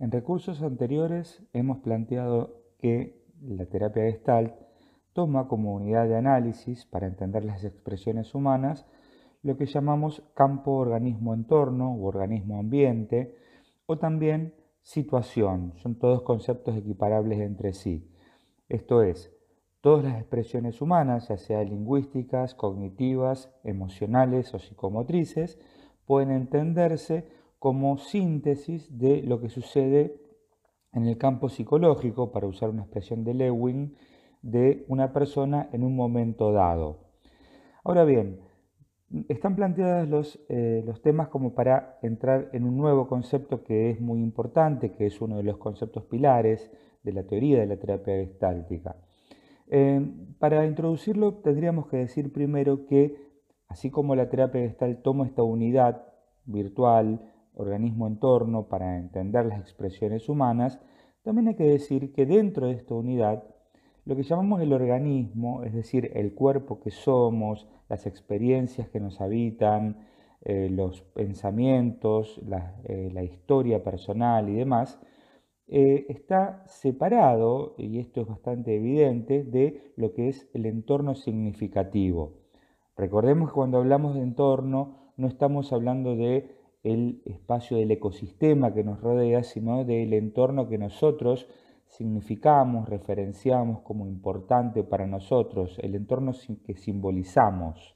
En recursos anteriores hemos planteado que la terapia Gestalt toma como unidad de análisis para entender las expresiones humanas lo que llamamos campo organismo-entorno o organismo-ambiente o también situación. Son todos conceptos equiparables entre sí. Esto es, todas las expresiones humanas, ya sean lingüísticas, cognitivas, emocionales o psicomotrices, pueden entenderse como síntesis de lo que sucede en el campo psicológico, para usar una expresión de Lewin, de una persona en un momento dado. Ahora bien, están planteados los, eh, los, temas como para entrar en un nuevo concepto que es muy importante, que es uno de los conceptos pilares de la teoría de la terapia gestáltica. Eh, para introducirlo tendríamos que decir primero que, así como la terapia gestal toma esta unidad virtual, organismo-entorno, para entender las expresiones humanas, también hay que decir que dentro de esta unidad lo que llamamos el organismo, es decir, el cuerpo que somos, las experiencias que nos habitan, eh, los pensamientos, eh, la, historia personal y demás, eh, está separado, y esto es bastante evidente, de lo que es el entorno significativo. Recordemos que cuando hablamos de entorno no estamos hablando de el espacio del ecosistema que nos rodea, sino del entorno que nosotros significamos, referenciamos como importante para nosotros, el entorno que simbolizamos.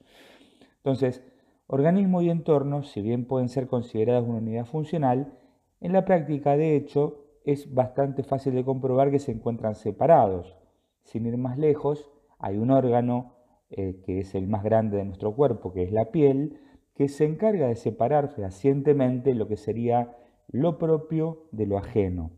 Entonces, organismo y entorno, si bien pueden ser considerados una unidad funcional, en la práctica, de hecho, es bastante fácil de comprobar que se encuentran separados. Sin ir más lejos, hay un órgano eh, que es el más grande de nuestro cuerpo, que es la piel, que se encarga de separar fehacientemente lo que sería lo propio de lo ajeno.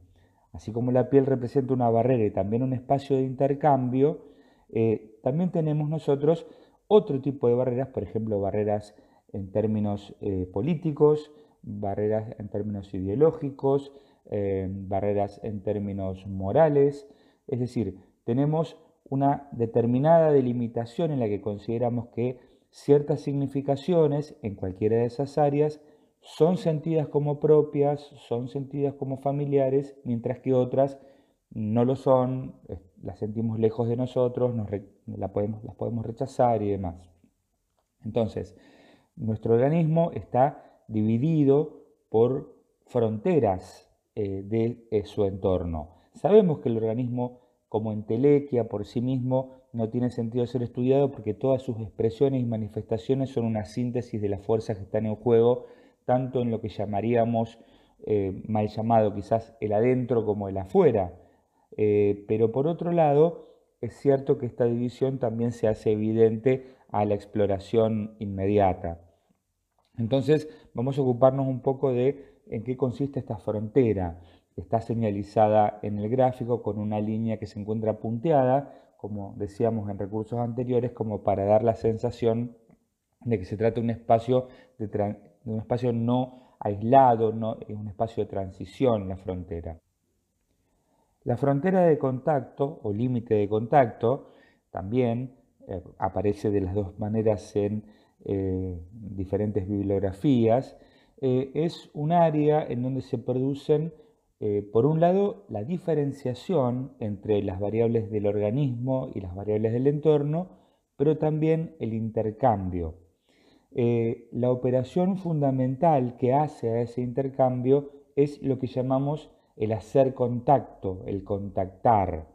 Así como la piel representa una barrera y también un espacio de intercambio, eh, también tenemos nosotros otro tipo de barreras, por ejemplo, barreras en términos eh, políticos, barreras en términos ideológicos, eh, barreras en términos morales. Es decir, tenemos una determinada delimitación en la que consideramos que ciertas significaciones en cualquiera de esas áreas son sentidas como propias, son sentidas como familiares, mientras que otras no lo son, las sentimos lejos de nosotros, la podemos, las podemos rechazar y demás. Entonces, nuestro organismo está dividido por fronteras eh, de eh, su entorno. Sabemos que el organismo como entelequia por sí mismo no tiene sentido ser estudiado porque todas sus expresiones y manifestaciones son una síntesis de las fuerzas que están en juego tanto en lo que llamaríamos eh, mal llamado quizás el adentro como el afuera. Eh, pero por otro lado, es cierto que esta división también se hace evidente a la exploración inmediata. Entonces vamos a ocuparnos un poco de en qué consiste esta frontera. Está señalizada en el gráfico con una línea que se encuentra punteada, como decíamos en recursos anteriores, como para dar la sensación de que se trata de un espacio de, un espacio no aislado, no, es un espacio de transición la frontera. La frontera de contacto o límite de contacto también eh, aparece de las dos maneras en eh, diferentes bibliografías. Eh, es un área en donde se producen, por un lado, la diferenciación entre las variables del organismo y las variables del entorno, pero también el intercambio. Eh, la operación fundamental que hace a ese intercambio es lo que llamamos el hacer contacto, el contactar.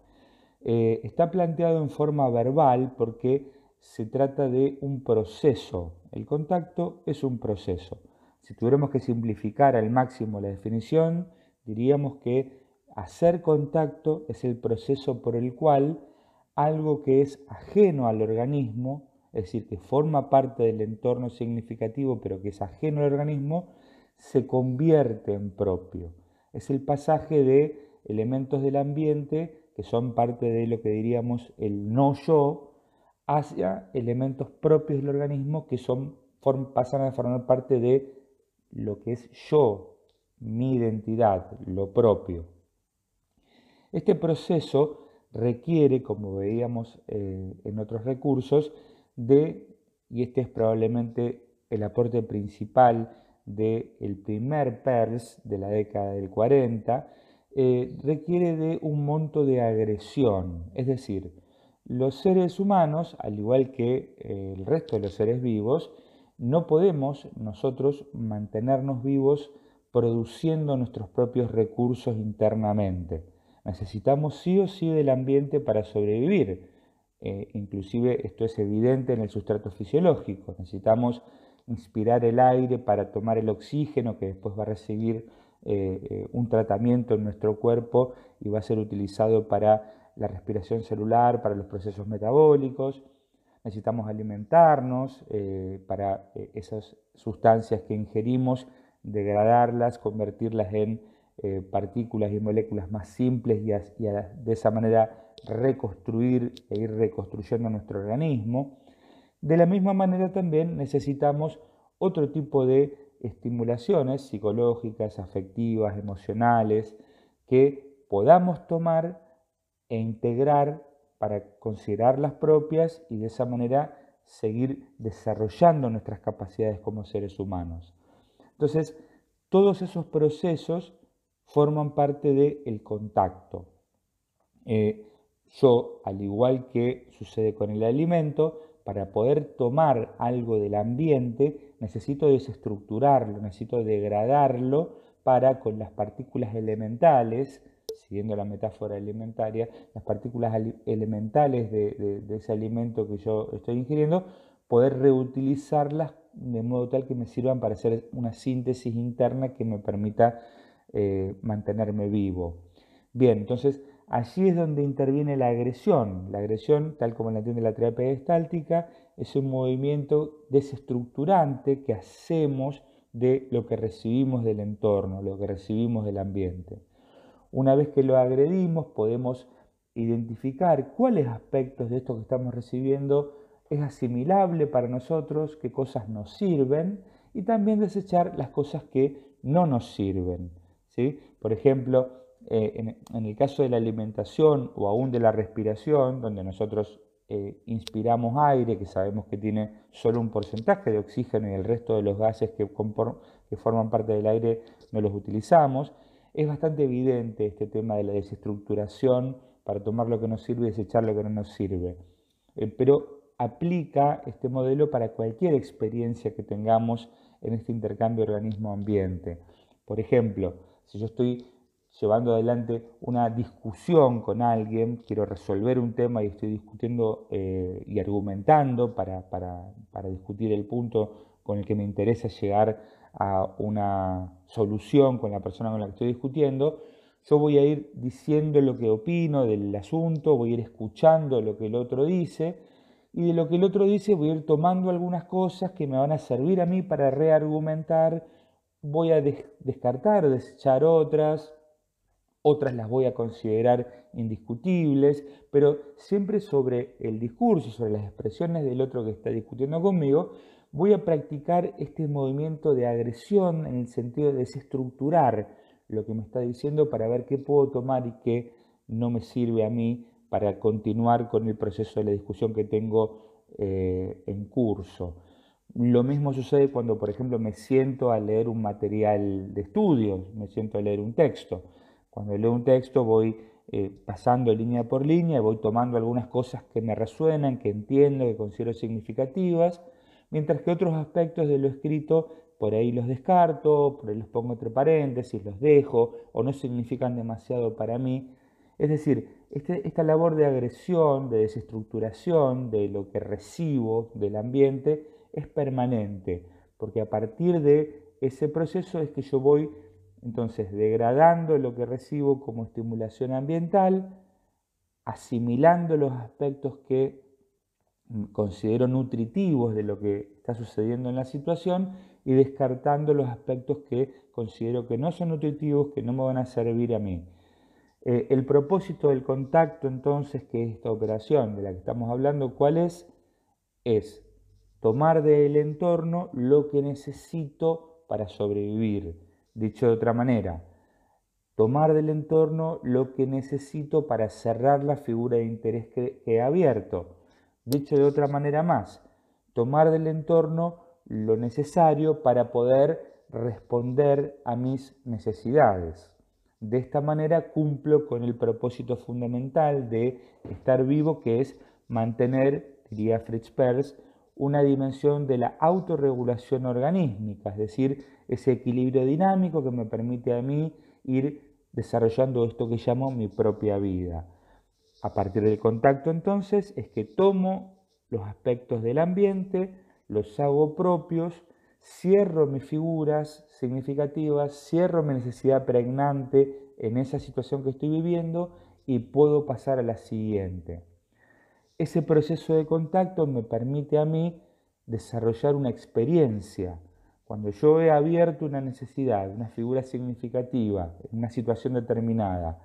Eh, está planteado en forma verbal porque se trata de un proceso. El contacto es un proceso. Si tuviéramos que simplificar al máximo la definición, diríamos que hacer contacto es el proceso por el cual algo que es ajeno al organismo es decir, que forma parte del entorno significativo pero que es ajeno al organismo, se convierte en propio. Es el pasaje de elementos del ambiente que son parte de lo que diríamos el no yo hacia elementos propios del organismo que son, pasan a formar parte de lo que es yo, mi identidad, lo propio. Este proceso requiere, como veíamos eh, en otros recursos, de, y este es probablemente el aporte principal del primer PERS de la década del 40, eh, requiere de un monto de agresión. Es decir, los seres humanos, al igual que eh, el resto de los seres vivos, no podemos nosotros mantenernos vivos produciendo nuestros propios recursos internamente. Necesitamos sí o sí del ambiente para sobrevivir. Eh, inclusive esto es evidente en el sustrato fisiológico. Necesitamos inspirar el aire para tomar el oxígeno que después va a recibir eh, eh, un tratamiento en nuestro cuerpo y va a ser utilizado para la respiración celular, para los procesos metabólicos. Necesitamos alimentarnos para esas sustancias que ingerimos, degradarlas, convertirlas en eh, partículas y moléculas más simples y, de esa manera reconstruir e ir reconstruyendo nuestro organismo. De la misma manera también necesitamos otro tipo de estimulaciones psicológicas, afectivas, emocionales, que podamos tomar e integrar para considerarlas propias y de esa manera seguir desarrollando nuestras capacidades como seres humanos. Entonces, todos esos procesos forman parte del contacto. Eh, yo, al igual que sucede con el alimento, para poder tomar algo del ambiente, necesito desestructurarlo, necesito degradarlo para con las partículas elementales, siguiendo la metáfora alimentaria, las partículas elementales de, de ese alimento que yo estoy ingiriendo, poder reutilizarlas de modo tal que me sirvan para hacer una síntesis interna que me permita eh, mantenerme vivo. Bien, entonces allí es donde interviene la agresión. La agresión, tal como la entiende la terapia gestáltica, es un movimiento desestructurante que hacemos de lo que recibimos del entorno, lo que recibimos del ambiente. Una vez que lo agredimos, podemos identificar cuáles aspectos de esto que estamos recibiendo es asimilable para nosotros, qué cosas nos sirven y también desechar las cosas que no nos sirven. Por ejemplo, eh, en, el caso de la alimentación o aún de la respiración, donde nosotros eh, inspiramos aire, que sabemos que tiene solo un porcentaje de oxígeno y el resto de los gases que, que forman parte del aire no los utilizamos, es bastante evidente este tema de la desestructuración para tomar lo que nos sirve y desechar lo que no nos sirve. Eh, pero aplica este modelo para cualquier experiencia que tengamos en este intercambio organismo-ambiente. Por ejemplo, si yo estoy llevando adelante una discusión con alguien, quiero resolver un tema y estoy discutiendo eh, y argumentando para, discutir el punto con el que me interesa llegar a una solución con la persona con la que estoy discutiendo, yo voy a ir diciendo lo que opino del asunto, voy a ir escuchando lo que el otro dice y de lo que el otro dice voy a ir tomando algunas cosas que me van a servir a mí para reargumentar. Voy a descartar, desechar otras, otras las voy a considerar indiscutibles, pero siempre sobre el discurso, sobre las expresiones del otro que está discutiendo conmigo, voy a practicar este movimiento de agresión en el sentido de desestructurar lo que me está diciendo para ver qué puedo tomar y qué no me sirve a mí para continuar con el proceso de la discusión que tengo eh, en curso. Lo mismo sucede cuando, por ejemplo, me siento a leer un material de estudio, me siento a leer un texto. Cuando leo un texto voy eh, pasando línea por línea, voy tomando algunas cosas que me resuenan, que entiendo, que considero significativas, mientras que otros aspectos de lo escrito por ahí los descarto, por los pongo entre paréntesis, los dejo o no significan demasiado para mí. Es decir, este, esta labor de agresión, de desestructuración de lo que recibo del ambiente, es permanente, porque a partir de ese proceso es que yo voy entonces degradando lo que recibo como estimulación ambiental, asimilando los aspectos que considero nutritivos de lo que está sucediendo en la situación y descartando los aspectos que considero que no son nutritivos, que no me van a servir a mí. Eh, el propósito del contacto entonces, que es esta operación de la que estamos hablando, ¿cuál es? Es tomar del entorno lo que necesito para sobrevivir. Dicho de otra manera, tomar del entorno lo que necesito para cerrar la figura de interés que, he abierto. Dicho de otra manera más, tomar del entorno lo necesario para poder responder a mis necesidades. De esta manera cumplo con el propósito fundamental de estar vivo, que es mantener, diría Fritz Perls, una dimensión de la autorregulación organísmica, es decir, ese equilibrio dinámico que me permite a mí ir desarrollando esto que llamo mi propia vida. A partir del contacto entonces es que tomo los aspectos del ambiente, los hago propios, cierro mis figuras significativas, cierro mi necesidad pregnante en esa situación que estoy viviendo y puedo pasar a la siguiente. Ese proceso de contacto me permite a mí desarrollar una experiencia. Cuando yo he abierto una necesidad, una figura significativa, una situación determinada,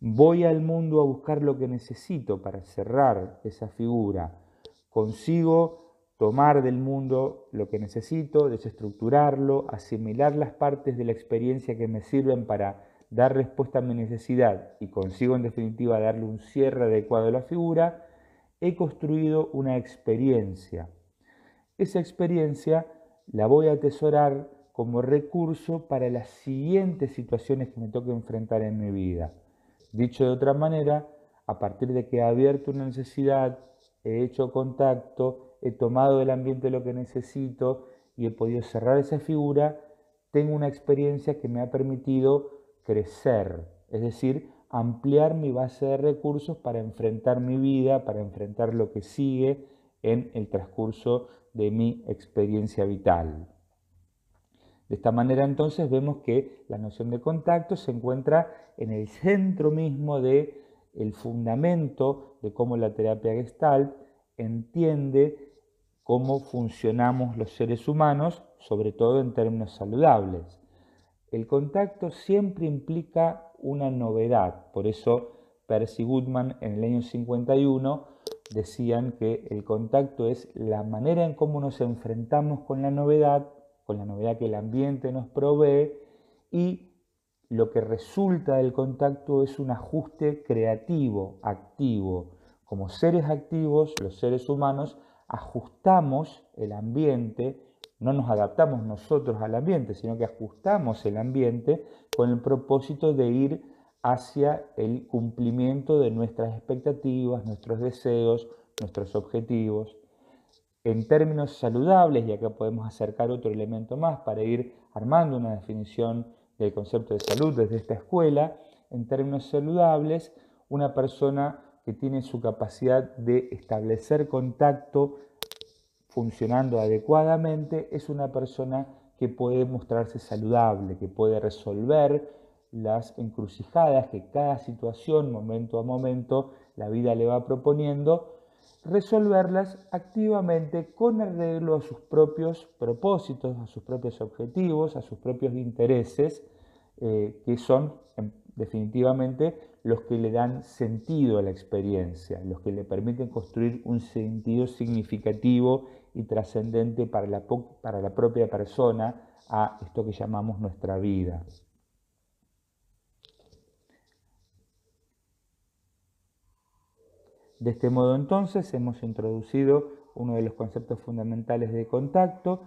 voy al mundo a buscar lo que necesito para cerrar esa figura, consigo tomar del mundo lo que necesito, desestructurarlo, asimilar las partes de la experiencia que me sirven para dar respuesta a mi necesidad y consigo en definitiva darle un cierre adecuado a la figura, he construido una experiencia. Esa experiencia la voy a atesorar como recurso para las siguientes situaciones que me toque enfrentar en mi vida. Dicho de otra manera, a partir de que he abierto una necesidad, he hecho contacto, he tomado del ambiente lo que necesito y he podido cerrar esa figura, tengo una experiencia que me ha permitido crecer, es decir, ampliar mi base de recursos para enfrentar mi vida, para enfrentar lo que sigue en el transcurso de mi experiencia vital. De esta manera entonces vemos que la noción de contacto se encuentra en el centro mismo de el fundamento de cómo la terapia Gestalt entiende cómo funcionamos los seres humanos, sobre todo en términos saludables. El contacto siempre implica una novedad, por eso Percy Goodman en el año 51 decían que el contacto es la manera en cómo nos enfrentamos con la novedad, con la novedad que el ambiente nos provee y lo que resulta del contacto es un ajuste creativo, activo. Como seres activos, los seres humanos ajustamos el ambiente, no nos adaptamos nosotros al ambiente, sino que ajustamos el ambiente con el propósito de ir hacia el cumplimiento de nuestras expectativas, nuestros deseos, nuestros objetivos. En términos saludables, y acá podemos acercar otro elemento más para ir armando una definición del concepto de salud desde esta escuela, en términos saludables, una persona que tiene su capacidad de establecer contacto funcionando adecuadamente es una persona que puede mostrarse saludable, que puede resolver las encrucijadas que cada situación, momento a momento, la vida le va proponiendo, resolverlas activamente con arreglo a sus propios propósitos, a sus propios objetivos, a sus propios intereses, eh, que son definitivamente los que le dan sentido a la experiencia, los que le permiten construir un sentido significativo y trascendente para la, para la propia persona a esto que llamamos nuestra vida. De este modo entonces hemos introducido uno de los conceptos fundamentales de contacto.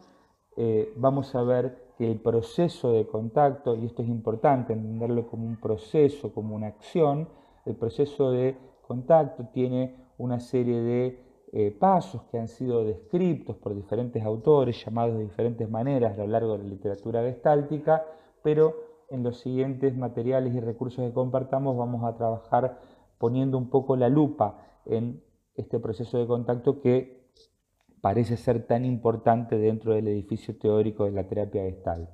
Eh, vamos a ver que el proceso de contacto, y esto es importante entenderlo como un proceso, como una acción, el proceso de contacto tiene una serie de eh, pasos que han sido descritos por diferentes autores, llamados de diferentes maneras a lo largo de la literatura gestáltica, pero en los siguientes materiales y recursos que compartamos vamos a trabajar poniendo un poco la lupa en este proceso de contacto que parece ser tan importante dentro del edificio teórico de la terapia gestal.